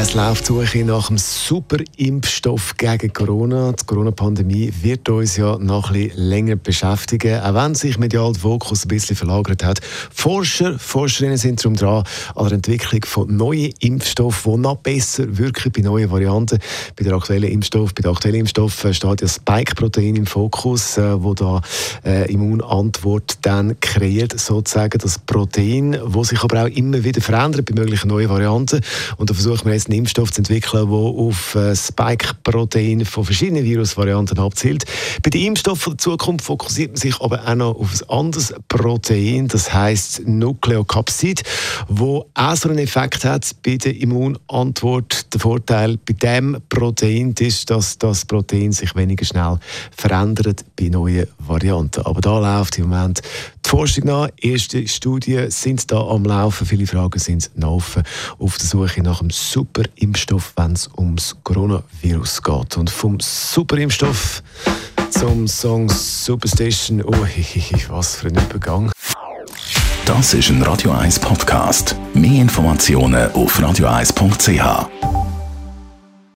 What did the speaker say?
Es läuft Suche nach einem super Impfstoff gegen Corona. Die Corona-Pandemie wird uns ja noch ein bisschen länger beschäftigen, auch wenn sich medial der Fokus ein bisschen verlagert hat. Forscher, Forscherinnen sind darum dran an der Entwicklung von neuen Impfstoffen, die noch besser wirken bei neuen Varianten. Bei der aktuellen Impfstoff, bei der aktuellen Impfstoff steht ja Spike-Protein im Fokus, äh, wo da äh, Immunantwort dann kreiert sozusagen das Protein, wo sich aber auch immer wieder verändert bei möglichen neuen Varianten. Und da versuchen wir jetzt einen Impfstoff zu entwickeln, der auf äh, Spike-Protein von verschiedenen Virusvarianten abzielt. Bei den Impfstoffen der Zukunft fokussiert man sich aber auch noch auf ein anderes Protein, das heißt Nukleokapsid, wo auch so einen Effekt hat bei der Immunantwort. Der Vorteil bei dem Protein ist, dass das Protein sich weniger schnell verändert bei neuen Varianten. Aber da läuft im Moment Forschung nach. Erste Studien sind da am Laufen. Viele Fragen sind offen auf der Suche nach einem super Impfstoff, wenn es ums Coronavirus geht. Und vom super Impfstoff zum Song Superstation. Oh, was für ein Übergang. Das ist ein Radio 1 Podcast. Mehr Informationen auf radio1.ch.